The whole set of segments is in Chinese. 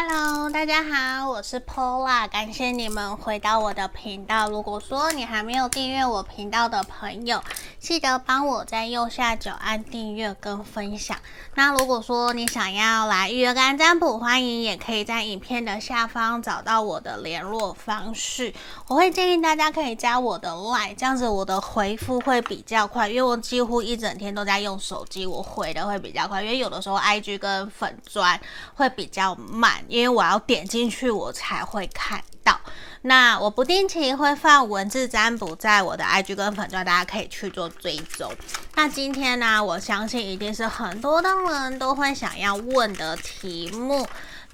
Hello，大家好，我是 Paula，感谢你们回到我的频道。如果说你还没有订阅我频道的朋友，记得帮我在右下角按订阅跟分享。那如果说你想要来预约个案占卜，欢迎也可以在影片的下方找到我的联络方式。我会建议大家可以加我的 LINE，这样子我的回复会比较快，因为我几乎一整天都在用手机，我回的会比较快。因为有的时候 IG 跟粉专会比较慢。因为我要点进去，我才会看到。那我不定期会放文字占卜在我的 IG 跟粉钻，大家可以去做追踪。那今天呢，我相信一定是很多的人都会想要问的题目。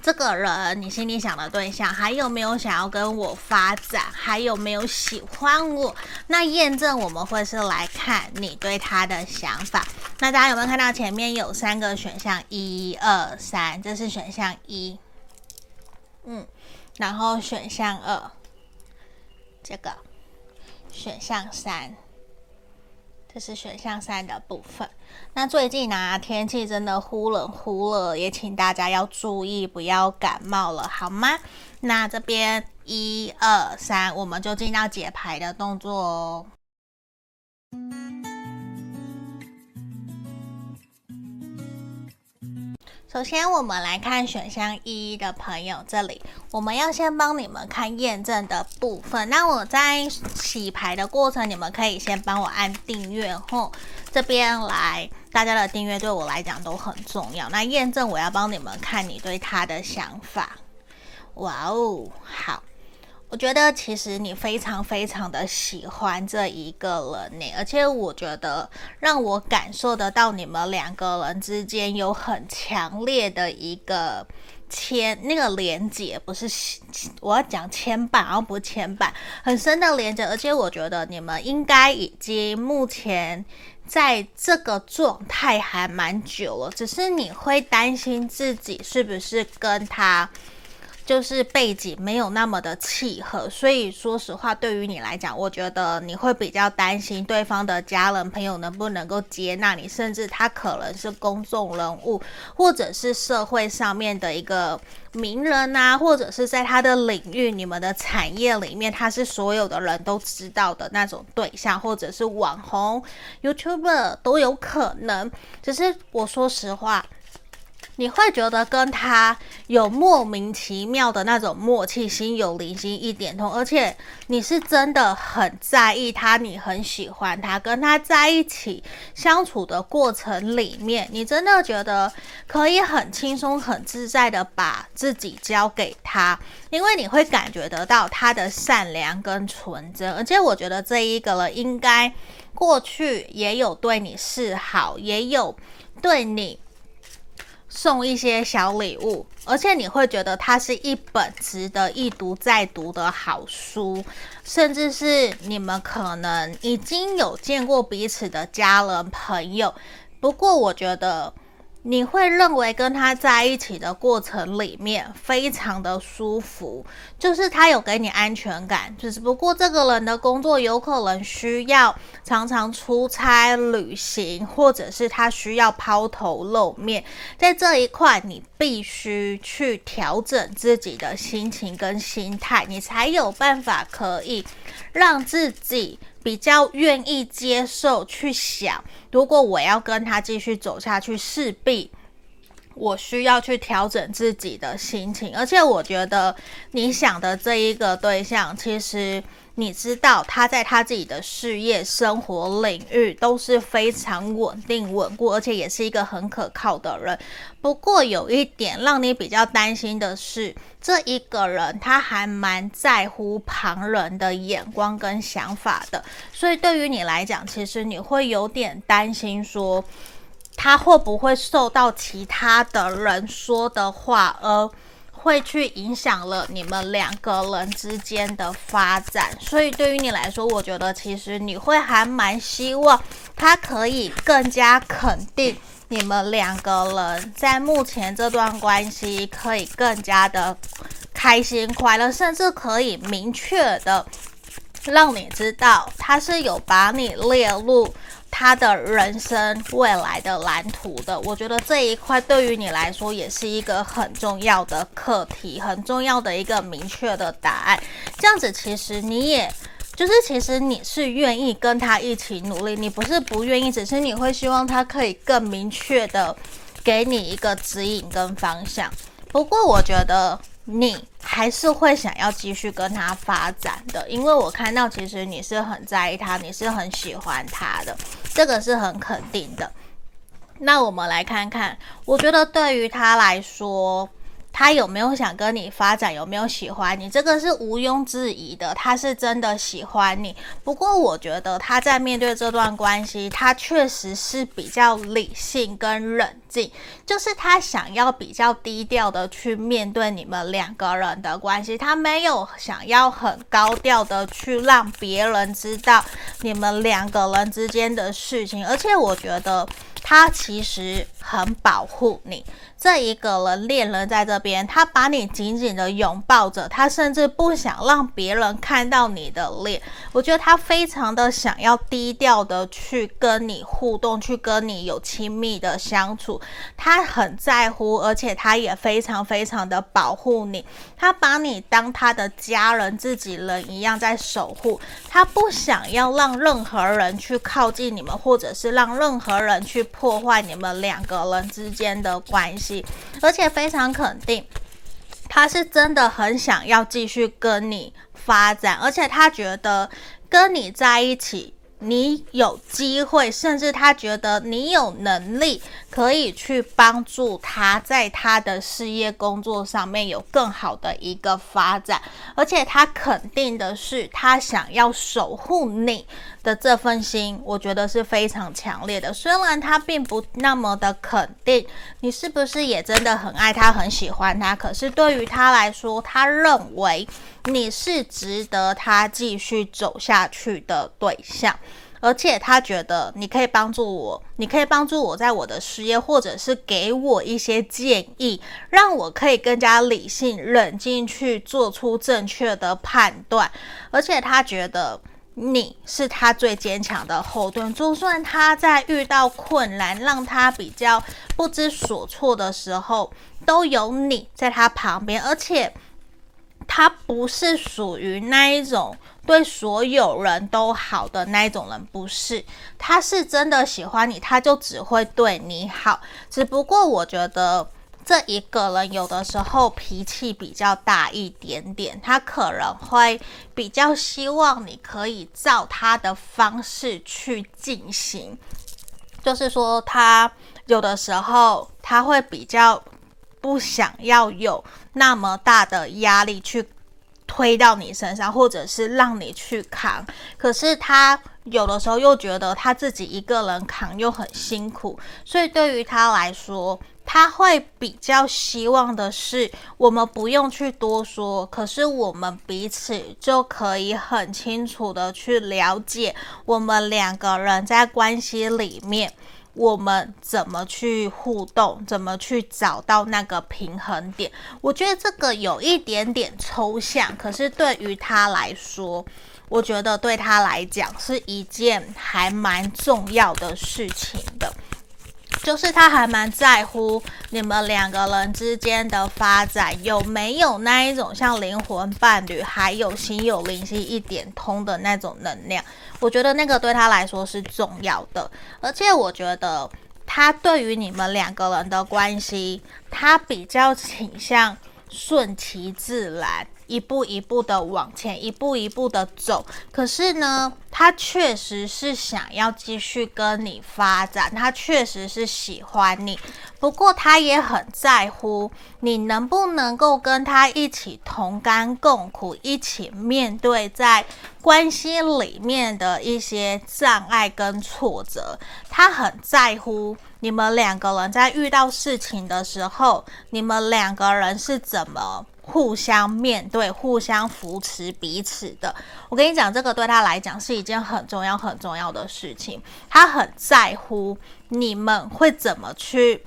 这个人，你心里想的对象，还有没有想要跟我发展？还有没有喜欢我？那验证我们会是来看你对他的想法。那大家有没有看到前面有三个选项？一二三，这是选项一。嗯，然后选项二，这个选项三，这是选项三的部分。那最近呢、天气真的忽冷忽热，也请大家要注意，不要感冒了，好吗？那这边一二三，我们就进到解牌的动作哦。首先，我们来看选项一的朋友，这里我们要先帮你们看验证的部分。那我在洗牌的过程，你们可以先帮我按订阅后，这边来，大家的订阅对我来讲都很重要。那验证我要帮你们看你对他的想法。哇哦，好。我觉得其实你非常非常的喜欢这一个人呢，而且我觉得让我感受得到你们两个人之间有很强烈的一个牵那个连接，不是我要讲牵绊，而不是牵绊，很深的连接。而且我觉得你们应该已经目前在这个状态还蛮久了，只是你会担心自己是不是跟他。就是背景没有那么的契合，所以说实话，对于你来讲，我觉得你会比较担心对方的家人朋友能不能够接纳你，甚至他可能是公众人物，或者是社会上面的一个名人啊，或者是在他的领域、你们的产业里面，他是所有的人都知道的那种对象，或者是网红、YouTuber 都有可能。只是我说实话。你会觉得跟他有莫名其妙的那种默契，心有灵犀一点通，而且你是真的很在意他，你很喜欢他，跟他在一起相处的过程里面，你真的觉得可以很轻松、很自在的把自己交给他，因为你会感觉得到他的善良跟纯真，而且我觉得这一个人应该过去也有对你示好，也有对你。送一些小礼物，而且你会觉得它是一本值得一读再读的好书，甚至是你们可能已经有见过彼此的家人朋友。不过，我觉得。你会认为跟他在一起的过程里面非常的舒服，就是他有给你安全感，只不过这个人的工作有可能需要常常出差旅行，或者是他需要抛头露面，在这一块你必须去调整自己的心情跟心态，你才有办法可以让自己。比较愿意接受去想，如果我要跟他继续走下去，势必我需要去调整自己的心情。而且我觉得你想的这一个对象，其实。你知道他在他自己的事业、生活领域都是非常稳定、稳固，而且也是一个很可靠的人。不过有一点让你比较担心的是，这一个人他还蛮在乎旁人的眼光跟想法的。所以对于你来讲，其实你会有点担心，说他会不会受到其他的人说的话而。会去影响了你们两个人之间的发展，所以对于你来说，我觉得其实你会还蛮希望他可以更加肯定你们两个人在目前这段关系可以更加的开心快乐，甚至可以明确的让你知道他是有把你列入。他的人生未来的蓝图的。我觉得这一块对于你来说也是一个很重要的课题，很重要的一个明确的答案。这样子，其实你也就是，其实你是愿意跟他一起努力，你不是不愿意，只是你会希望他可以更明确的给你一个指引跟方向。不过，我觉得。你还是会想要继续跟他发展的，因为我看到其实你是很在意他，你是很喜欢他的，这个是很肯定的。那我们来看看，我觉得对于他来说。他有没有想跟你发展？有没有喜欢你？这个是毋庸置疑的，他是真的喜欢你。不过，我觉得他在面对这段关系，他确实是比较理性跟冷静，就是他想要比较低调的去面对你们两个人的关系，他没有想要很高调的去让别人知道你们两个人之间的事情。而且，我觉得他其实很保护你。这一个人恋人在这边，他把你紧紧的拥抱着，他甚至不想让别人看到你的脸。我觉得他非常的想要低调的去跟你互动，去跟你有亲密的相处。他很在乎，而且他也非常非常的保护你。他把你当他的家人、自己人一样在守护。他不想要让任何人去靠近你们，或者是让任何人去破坏你们两个人之间的关系。而且非常肯定，他是真的很想要继续跟你发展，而且他觉得跟你在一起。你有机会，甚至他觉得你有能力可以去帮助他，在他的事业工作上面有更好的一个发展，而且他肯定的是，他想要守护你的这份心，我觉得是非常强烈的。虽然他并不那么的肯定你是不是也真的很爱他、很喜欢他，可是对于他来说，他认为。你是值得他继续走下去的对象，而且他觉得你可以帮助我，你可以帮助我在我的事业，或者是给我一些建议，让我可以更加理性、冷静去做出正确的判断。而且他觉得你是他最坚强的后盾，就算他在遇到困难，让他比较不知所措的时候，都有你在他旁边，而且。他不是属于那一种对所有人都好的那一种人，不是，他是真的喜欢你，他就只会对你好。只不过我觉得这一个人有的时候脾气比较大一点点，他可能会比较希望你可以照他的方式去进行，就是说他有的时候他会比较。不想要有那么大的压力去推到你身上，或者是让你去扛。可是他有的时候又觉得他自己一个人扛又很辛苦，所以对于他来说，他会比较希望的是我们不用去多说，可是我们彼此就可以很清楚的去了解我们两个人在关系里面。我们怎么去互动？怎么去找到那个平衡点？我觉得这个有一点点抽象，可是对于他来说，我觉得对他来讲是一件还蛮重要的事情的。就是他还蛮在乎你们两个人之间的发展，有没有那一种像灵魂伴侣，还有心有灵犀一点通的那种能量。我觉得那个对他来说是重要的，而且我觉得他对于你们两个人的关系，他比较倾向顺其自然。一步一步的往前，一步一步的走。可是呢，他确实是想要继续跟你发展，他确实是喜欢你。不过，他也很在乎你能不能够跟他一起同甘共苦，一起面对在关系里面的一些障碍跟挫折。他很在乎你们两个人在遇到事情的时候，你们两个人是怎么。互相面对、互相扶持彼此的，我跟你讲，这个对他来讲是一件很重要、很重要的事情。他很在乎你们会怎么去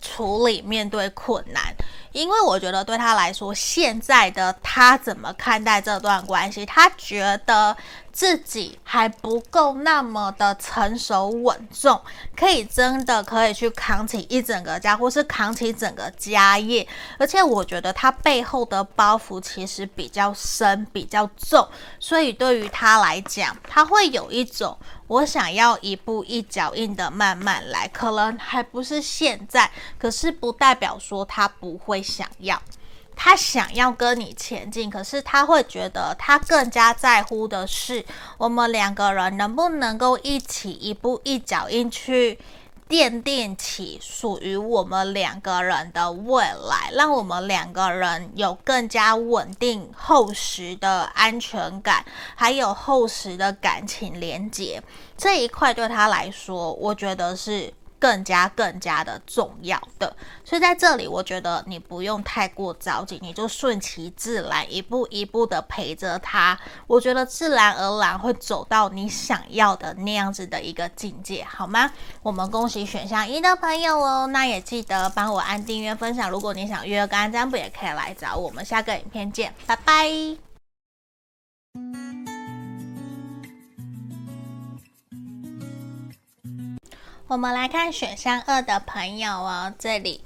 处理面对困难，因为我觉得对他来说，现在的他怎么看待这段关系？他觉得。自己还不够那么的成熟稳重，可以真的可以去扛起一整个家，或是扛起整个家业。而且我觉得他背后的包袱其实比较深、比较重，所以对于他来讲，他会有一种我想要一步一脚印的慢慢来，可能还不是现在，可是不代表说他不会想要。他想要跟你前进，可是他会觉得他更加在乎的是我们两个人能不能够一起一步一脚印去奠定起属于我们两个人的未来，让我们两个人有更加稳定厚实的安全感，还有厚实的感情连接。这一块对他来说，我觉得是。更加更加的重要的，所以在这里，我觉得你不用太过着急，你就顺其自然，一步一步的陪着他。我觉得自然而然会走到你想要的那样子的一个境界，好吗？我们恭喜选项一的朋友哦，那也记得帮我按订阅、分享。如果你想约个案占卜，也可以来找我们。下个影片见，拜拜。我们来看选项二的朋友哦，这里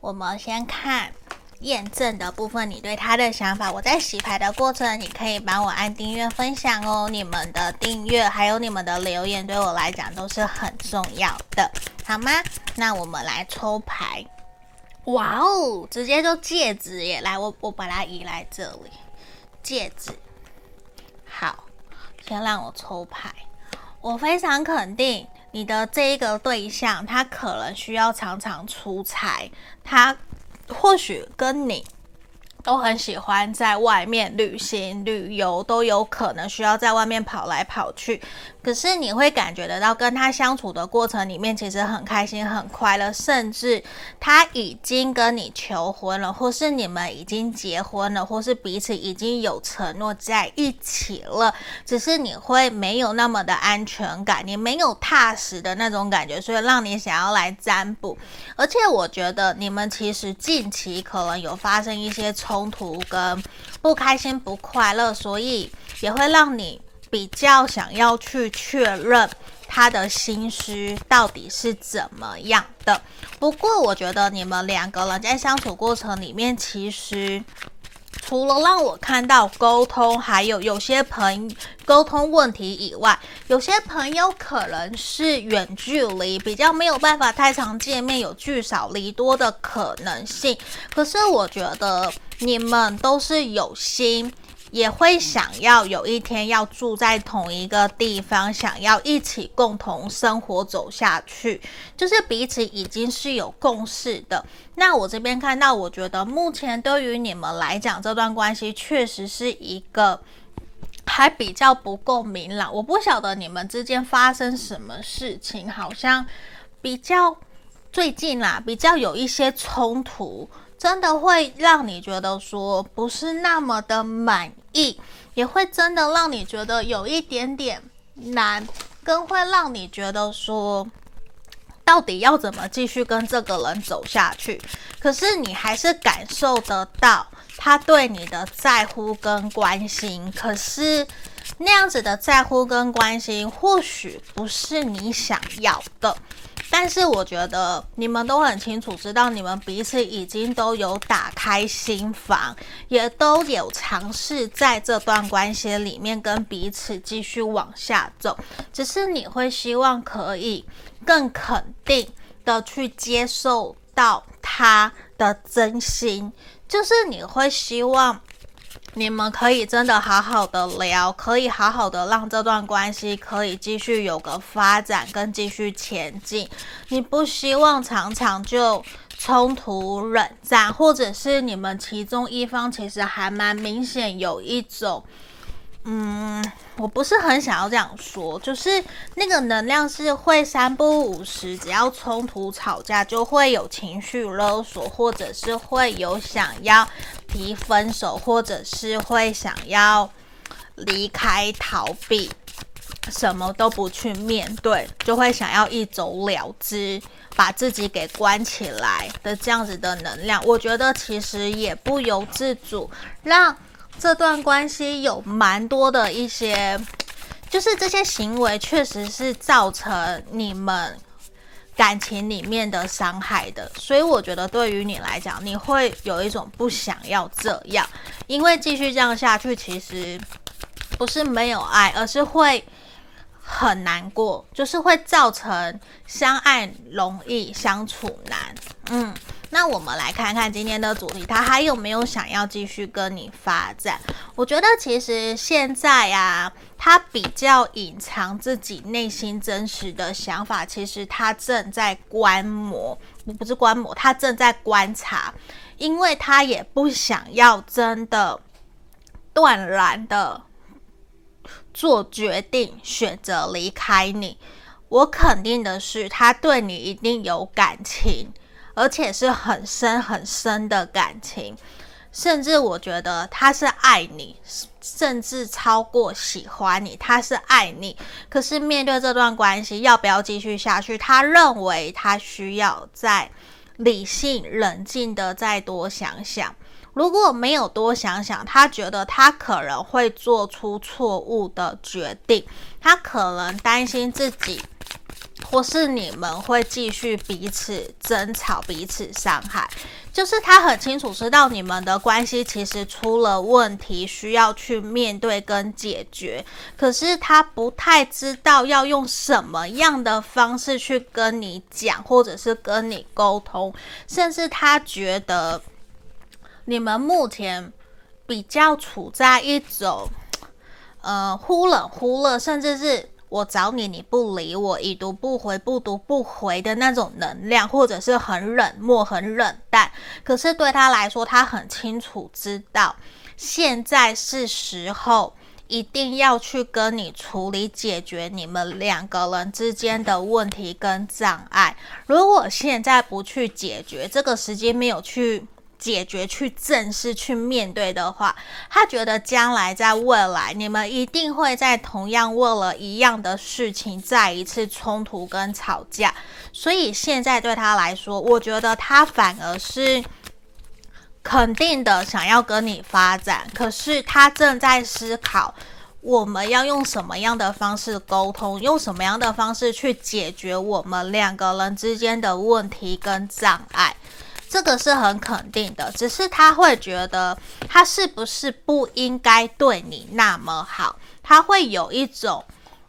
我们先看验证的部分，你对他的想法。我在洗牌的过程，你可以帮我按订阅、分享哦。你们的订阅还有你们的留言，对我来讲都是很重要的，好吗？那我们来抽牌。哇哦，直接就戒指耶！来，我我把它移来这里，戒指。好，先让我抽牌。我非常肯定。你的这一个对象，他可能需要常常出差，他或许跟你。都很喜欢在外面旅行、旅游，都有可能需要在外面跑来跑去。可是你会感觉得到，跟他相处的过程里面，其实很开心、很快乐，甚至他已经跟你求婚了，或是你们已经结婚了，或是彼此已经有承诺在一起了。只是你会没有那么的安全感，你没有踏实的那种感觉，所以让你想要来占卜。而且我觉得你们其实近期可能有发生一些冲。突跟不开心、不快乐，所以也会让你比较想要去确认他的心思到底是怎么样的。不过，我觉得你们两个人在相处过程里面，其实。除了让我看到沟通，还有有些朋沟通问题以外，有些朋友可能是远距离，比较没有办法太常见面，有聚少离多的可能性。可是我觉得你们都是有心。也会想要有一天要住在同一个地方，想要一起共同生活走下去，就是彼此已经是有共识的。那我这边看到，我觉得目前对于你们来讲，这段关系确实是一个还比较不够明朗。我不晓得你们之间发生什么事情，好像比较最近啦，比较有一些冲突。真的会让你觉得说不是那么的满意，也会真的让你觉得有一点点难，更会让你觉得说到底要怎么继续跟这个人走下去。可是你还是感受得到他对你的在乎跟关心，可是那样子的在乎跟关心或许不是你想要的。但是我觉得你们都很清楚，知道你们彼此已经都有打开心房，也都有尝试在这段关系里面跟彼此继续往下走。只是你会希望可以更肯定的去接受到他的真心，就是你会希望。你们可以真的好好的聊，可以好好的让这段关系可以继续有个发展跟继续前进。你不希望常常就冲突冷战，或者是你们其中一方其实还蛮明显有一种。嗯，我不是很想要这样说，就是那个能量是会三不五时，只要冲突吵架就会有情绪勒索，或者是会有想要提分手，或者是会想要离开逃避。什么都不去面对，就会想要一走了之，把自己给关起来的这样子的能量，我觉得其实也不由自主，让这段关系有蛮多的一些，就是这些行为确实是造成你们感情里面的伤害的。所以我觉得对于你来讲，你会有一种不想要这样，因为继续这样下去，其实不是没有爱，而是会。很难过，就是会造成相爱容易相处难。嗯，那我们来看看今天的主题，他还有没有想要继续跟你发展？我觉得其实现在啊，他比较隐藏自己内心真实的想法，其实他正在观摩，不是观摩，他正在观察，因为他也不想要真的断然的。做决定，选择离开你。我肯定的是，他对你一定有感情，而且是很深很深的感情。甚至我觉得他是爱你，甚至超过喜欢你。他是爱你，可是面对这段关系要不要继续下去，他认为他需要再理性、冷静的再多想想。如果没有多想想，他觉得他可能会做出错误的决定，他可能担心自己或是你们会继续彼此争吵、彼此伤害。就是他很清楚知道你们的关系其实出了问题，需要去面对跟解决，可是他不太知道要用什么样的方式去跟你讲，或者是跟你沟通，甚至他觉得。你们目前比较处在一种，呃，忽冷忽热，甚至是我找你你不理我，已读不回，不读不回的那种能量，或者是很冷漠、很冷淡。可是对他来说，他很清楚知道，现在是时候，一定要去跟你处理、解决你们两个人之间的问题跟障碍。如果现在不去解决，这个时间没有去。解决、去正视、去面对的话，他觉得将来在未来，你们一定会在同样为了一样的事情再一次冲突跟吵架。所以现在对他来说，我觉得他反而是肯定的想要跟你发展，可是他正在思考我们要用什么样的方式沟通，用什么样的方式去解决我们两个人之间的问题跟障碍。这个是很肯定的，只是他会觉得他是不是不应该对你那么好？他会有一种，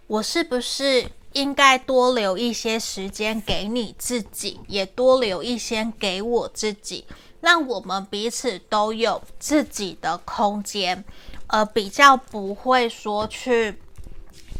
我是不是应该多留一些时间给你自己，也多留一些给我自己，让我们彼此都有自己的空间，而比较不会说去。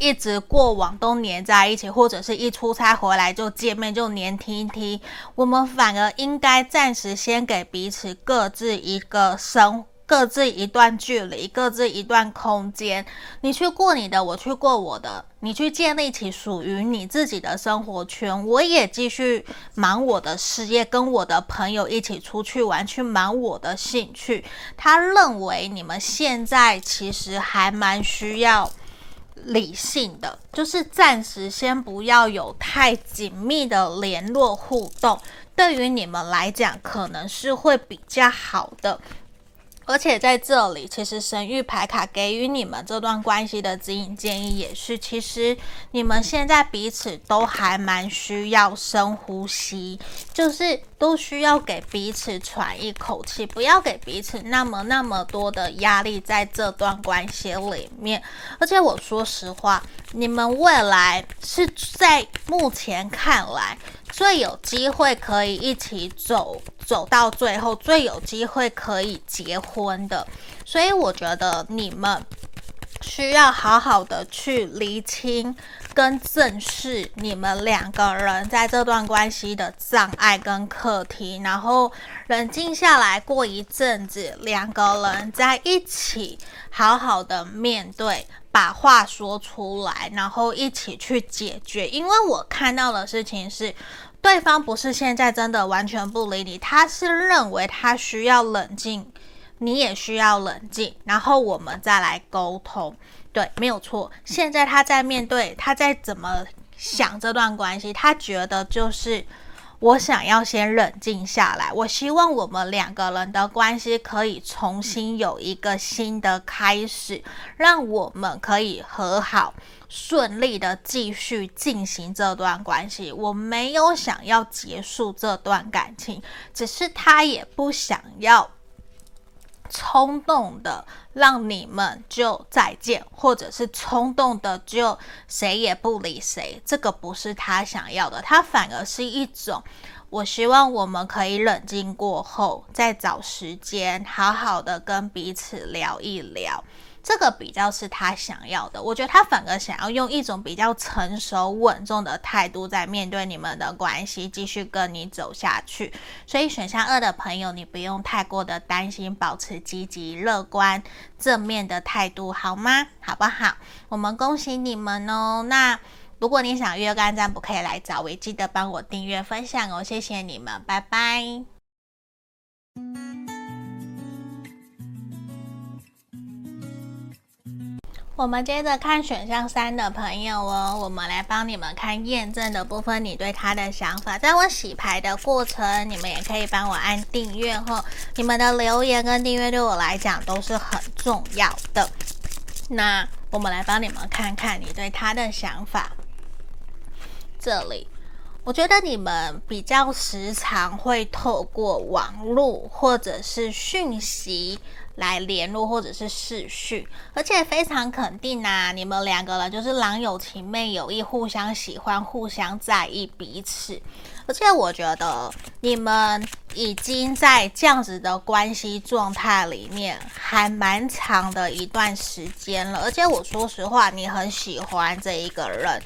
一直过往都黏在一起，或者是一出差回来就见面就黏踢踢，我们反而应该暂时先给彼此各自一个生，各自一段距离，各自一段空间。你去过你的，我去过我的，你去建立起属于你自己的生活圈，我也继续忙我的事业，跟我的朋友一起出去玩，去忙我的兴趣。他认为你们现在其实还蛮需要。理性的，就是暂时先不要有太紧密的联络互动，对于你们来讲，可能是会比较好的。而且在这里，其实神域牌卡给予你们这段关系的指引建议也是，其实你们现在彼此都还蛮需要深呼吸，就是都需要给彼此喘一口气，不要给彼此那么那么多的压力在这段关系里面。而且我说实话，你们未来是在目前看来。最有机会可以一起走走到最后，最有机会可以结婚的，所以我觉得你们需要好好的去厘清跟正视你们两个人在这段关系的障碍跟课题，然后冷静下来，过一阵子，两个人在一起好好的面对。把话说出来，然后一起去解决。因为我看到的事情是，对方不是现在真的完全不理你，他是认为他需要冷静，你也需要冷静，然后我们再来沟通。对，没有错。现在他在面对，他在怎么想这段关系？他觉得就是。我想要先冷静下来，我希望我们两个人的关系可以重新有一个新的开始，让我们可以和好，顺利的继续进行这段关系。我没有想要结束这段感情，只是他也不想要。冲动的让你们就再见，或者是冲动的就谁也不理谁，这个不是他想要的，他反而是一种，我希望我们可以冷静过后，再找时间好好的跟彼此聊一聊。这个比较是他想要的，我觉得他反而想要用一种比较成熟稳重的态度在面对你们的关系，继续跟你走下去。所以选项二的朋友，你不用太过的担心，保持积极乐观正面的态度，好吗？好不好？我们恭喜你们哦。那如果你想约干占卜，可以来找我，记得帮我订阅分享哦，谢谢你们，拜拜。我们接着看选项三的朋友哦，我们来帮你们看验证的部分，你对他的想法。在我洗牌的过程，你们也可以帮我按订阅后，你们的留言跟订阅对我来讲都是很重要的。那我们来帮你们看看你对他的想法。这里，我觉得你们比较时常会透过网络或者是讯息。来联络或者是视讯，而且非常肯定啊，你们两个人就是郎有情妹有意，互相喜欢，互相在意彼此。而且我觉得你们已经在这样子的关系状态里面还蛮长的一段时间了。而且我说实话，你很喜欢这一个人。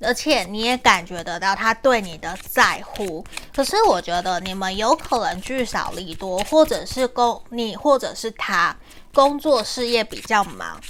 而且你也感觉得到他对你的在乎，可是我觉得你们有可能聚少离多，或者是工你或者是他工作事业比较忙，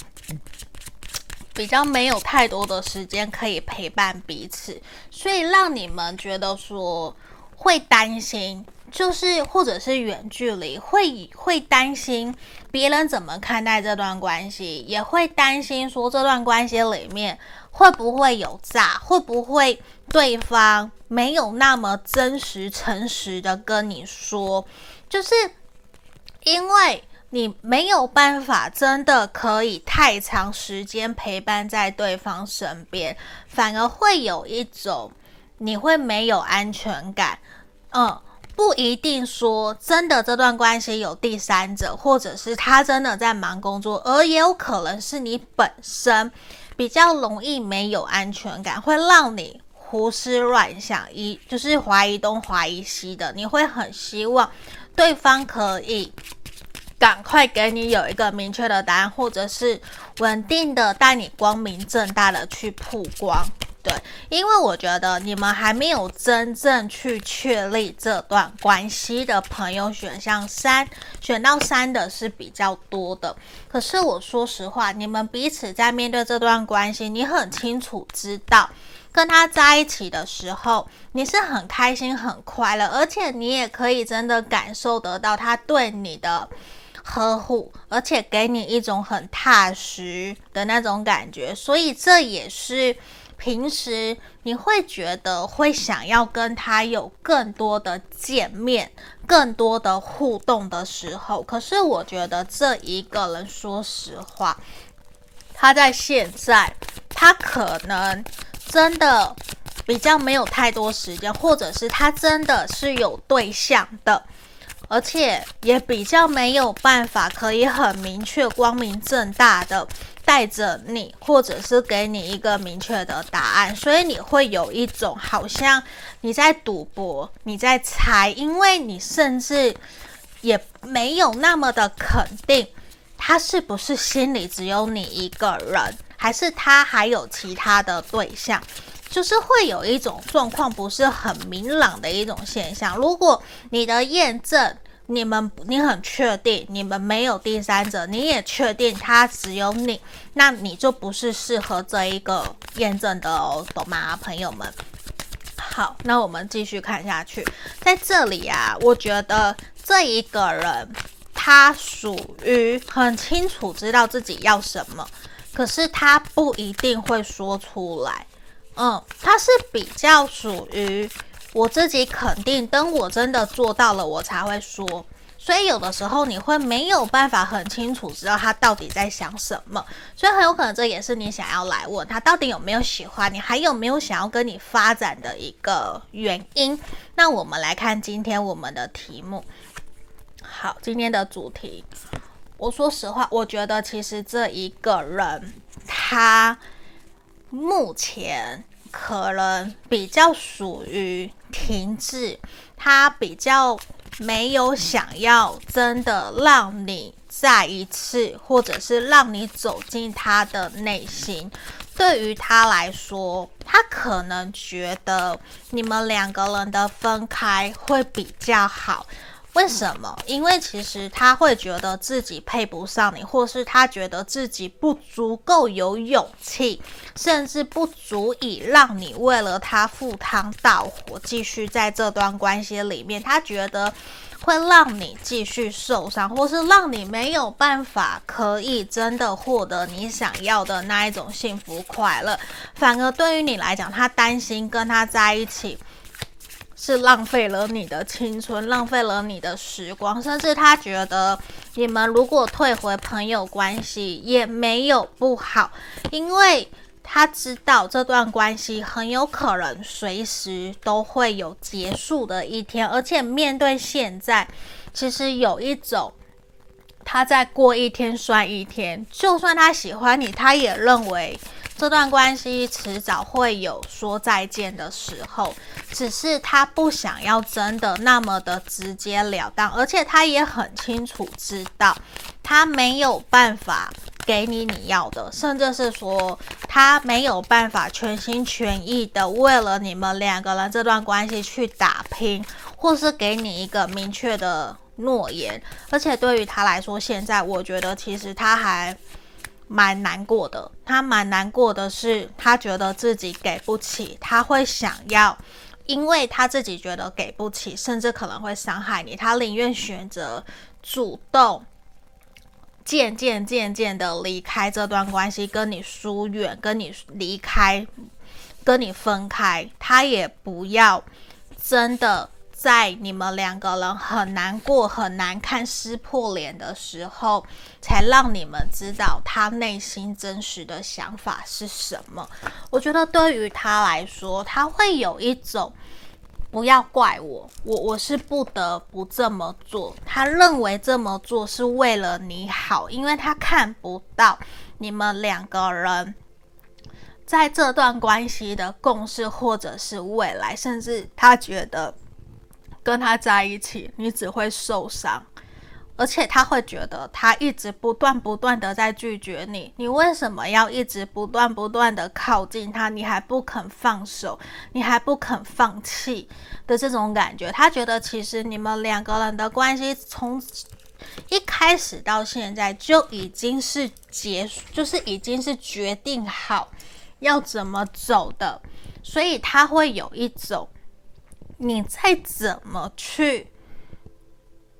比较没有太多的时间可以陪伴彼此，所以让你们觉得说会担心。就是，或者是远距离，会会担心别人怎么看待这段关系，也会担心说这段关系里面会不会有诈，会不会对方没有那么真实、诚实的跟你说，就是因为你没有办法真的可以太长时间陪伴在对方身边，反而会有一种你会没有安全感，嗯。不一定说真的，这段关系有第三者，或者是他真的在忙工作，而也有可能是你本身比较容易没有安全感，会让你胡思乱想，一就是怀疑东怀疑西的。你会很希望对方可以赶快给你有一个明确的答案，或者是稳定的带你光明正大的去曝光。对，因为我觉得你们还没有真正去确立这段关系的朋友，选项三选到三的是比较多的。可是我说实话，你们彼此在面对这段关系，你很清楚知道，跟他在一起的时候，你是很开心、很快乐，而且你也可以真的感受得到他对你的呵护，而且给你一种很踏实的那种感觉。所以这也是。平时你会觉得会想要跟他有更多的见面、更多的互动的时候，可是我觉得这一个人，说实话，他在现在，他可能真的比较没有太多时间，或者是他真的是有对象的。而且也比较没有办法可以很明确、光明正大的带着你，或者是给你一个明确的答案，所以你会有一种好像你在赌博，你在猜，因为你甚至也没有那么的肯定他是不是心里只有你一个人，还是他还有其他的对象。就是会有一种状况不是很明朗的一种现象。如果你的验证，你们你很确定你们没有第三者，你也确定他只有你，那你就不是适合这一个验证的哦，懂吗，朋友们？好，那我们继续看下去，在这里啊，我觉得这一个人他属于很清楚知道自己要什么。可是他不一定会说出来。嗯，他是比较属于我自己肯定，等我真的做到了，我才会说。所以有的时候你会没有办法很清楚知道他到底在想什么，所以很有可能这也是你想要来问他到底有没有喜欢你，还有没有想要跟你发展的一个原因。那我们来看今天我们的题目。好，今天的主题，我说实话，我觉得其实这一个人他目前可能比较属于停滞，他比较。没有想要真的让你再一次，或者是让你走进他的内心。对于他来说，他可能觉得你们两个人的分开会比较好。为什么？因为其实他会觉得自己配不上你，或是他觉得自己不足够有勇气，甚至不足以让你为了他赴汤蹈火，继续在这段关系里面。他觉得会让你继续受伤，或是让你没有办法可以真的获得你想要的那一种幸福快乐。反而对于你来讲，他担心跟他在一起。是浪费了你的青春，浪费了你的时光，甚至他觉得你们如果退回朋友关系也没有不好，因为他知道这段关系很有可能随时都会有结束的一天，而且面对现在，其实有一种他再过一天算一天，就算他喜欢你，他也认为。这段关系迟早会有说再见的时候，只是他不想要真的那么的直截了当，而且他也很清楚知道，他没有办法给你你要的，甚至是说他没有办法全心全意的为了你们两个人这段关系去打拼，或是给你一个明确的诺言。而且对于他来说，现在我觉得其实他还。蛮难过的，他蛮难过的是，他觉得自己给不起，他会想要，因为他自己觉得给不起，甚至可能会伤害你，他宁愿选择主动，渐渐渐渐的离开这段关系，跟你疏远，跟你离开，跟你分开，他也不要真的。在你们两个人很难过、很难看、撕破脸的时候，才让你们知道他内心真实的想法是什么。我觉得对于他来说，他会有一种不要怪我，我我是不得不这么做。他认为这么做是为了你好，因为他看不到你们两个人在这段关系的共识，或者是未来，甚至他觉得。跟他在一起，你只会受伤，而且他会觉得他一直不断不断的在拒绝你，你为什么要一直不断不断的靠近他？你还不肯放手，你还不肯放弃的这种感觉，他觉得其实你们两个人的关系从一开始到现在就已经是结，就是已经是决定好要怎么走的，所以他会有一种。你再怎么去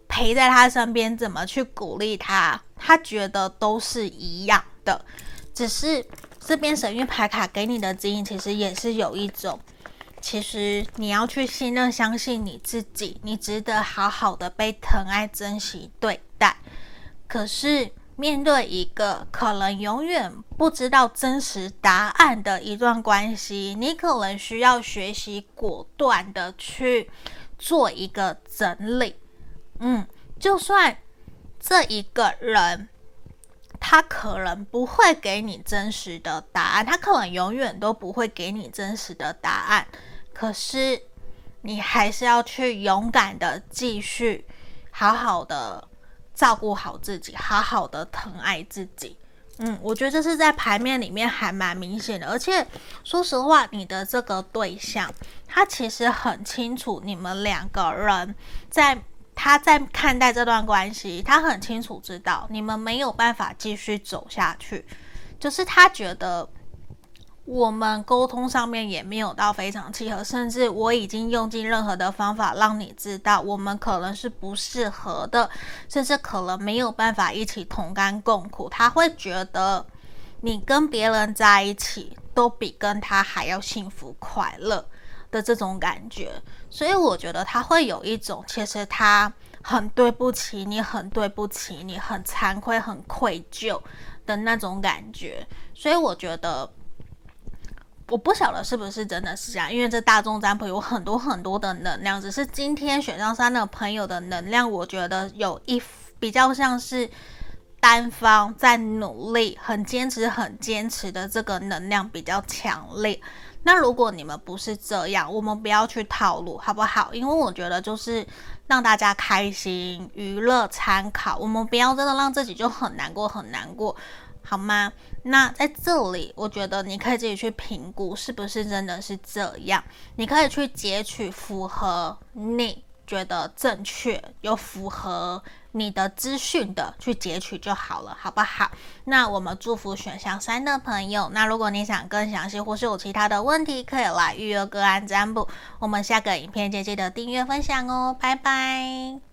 陪在他身边，怎么去鼓励他，他觉得都是一样的。只是这边神諭牌卡给你的指引，其实也是有一种，其实你要去信任、相信你自己，你值得好好的被疼爱、珍惜对待。可是。面对一个可能永远不知道真实答案的一段关系，你可能需要学习果断的去做一个整理。嗯，就算这一个人他可能不会给你真实的答案，他可能永远都不会给你真实的答案，可是你还是要去勇敢的继续好好的。照顾好自己，好好的疼爱自己。嗯，我觉得这是在牌面里面还蛮明显的。而且说实话，你的这个对象，他其实很清楚你们两个人在他在看待这段关系，他很清楚知道你们没有办法继续走下去，就是他觉得。我们沟通上面也没有到非常契合，甚至我已经用尽任何的方法让你知道，我们可能是不适合的，甚至可能没有办法一起同甘共苦。他会觉得你跟别人在一起都比跟他还要幸福快乐的这种感觉，所以我觉得他会有一种，其实他很对不起你，很对不起你，很惭愧，很愧疚的那种感觉。所以我觉得，我不晓得是不是真的是这样，因为这大众占卜有很多很多的能量，只是今天选上三的朋友的能量，我觉得有一比较像是。单方在努力，很坚持，很坚持的这个能量比较强烈。那如果你们不是这样，我们不要去套路，好不好？因为我觉得就是让大家开心、娱乐、参考。我们不要真的让自己就很难过、很难过，好吗？那在这里，我觉得你可以自己去评估是不是真的是这样。你可以去截取符合你觉得正确又符合。你的资讯的去截取就好了，好不好？那我们祝福选项三的朋友。那如果你想更详细或是有其他的问题，可以来预约个案占卜。我们下个影片记得订阅分享哦，拜拜。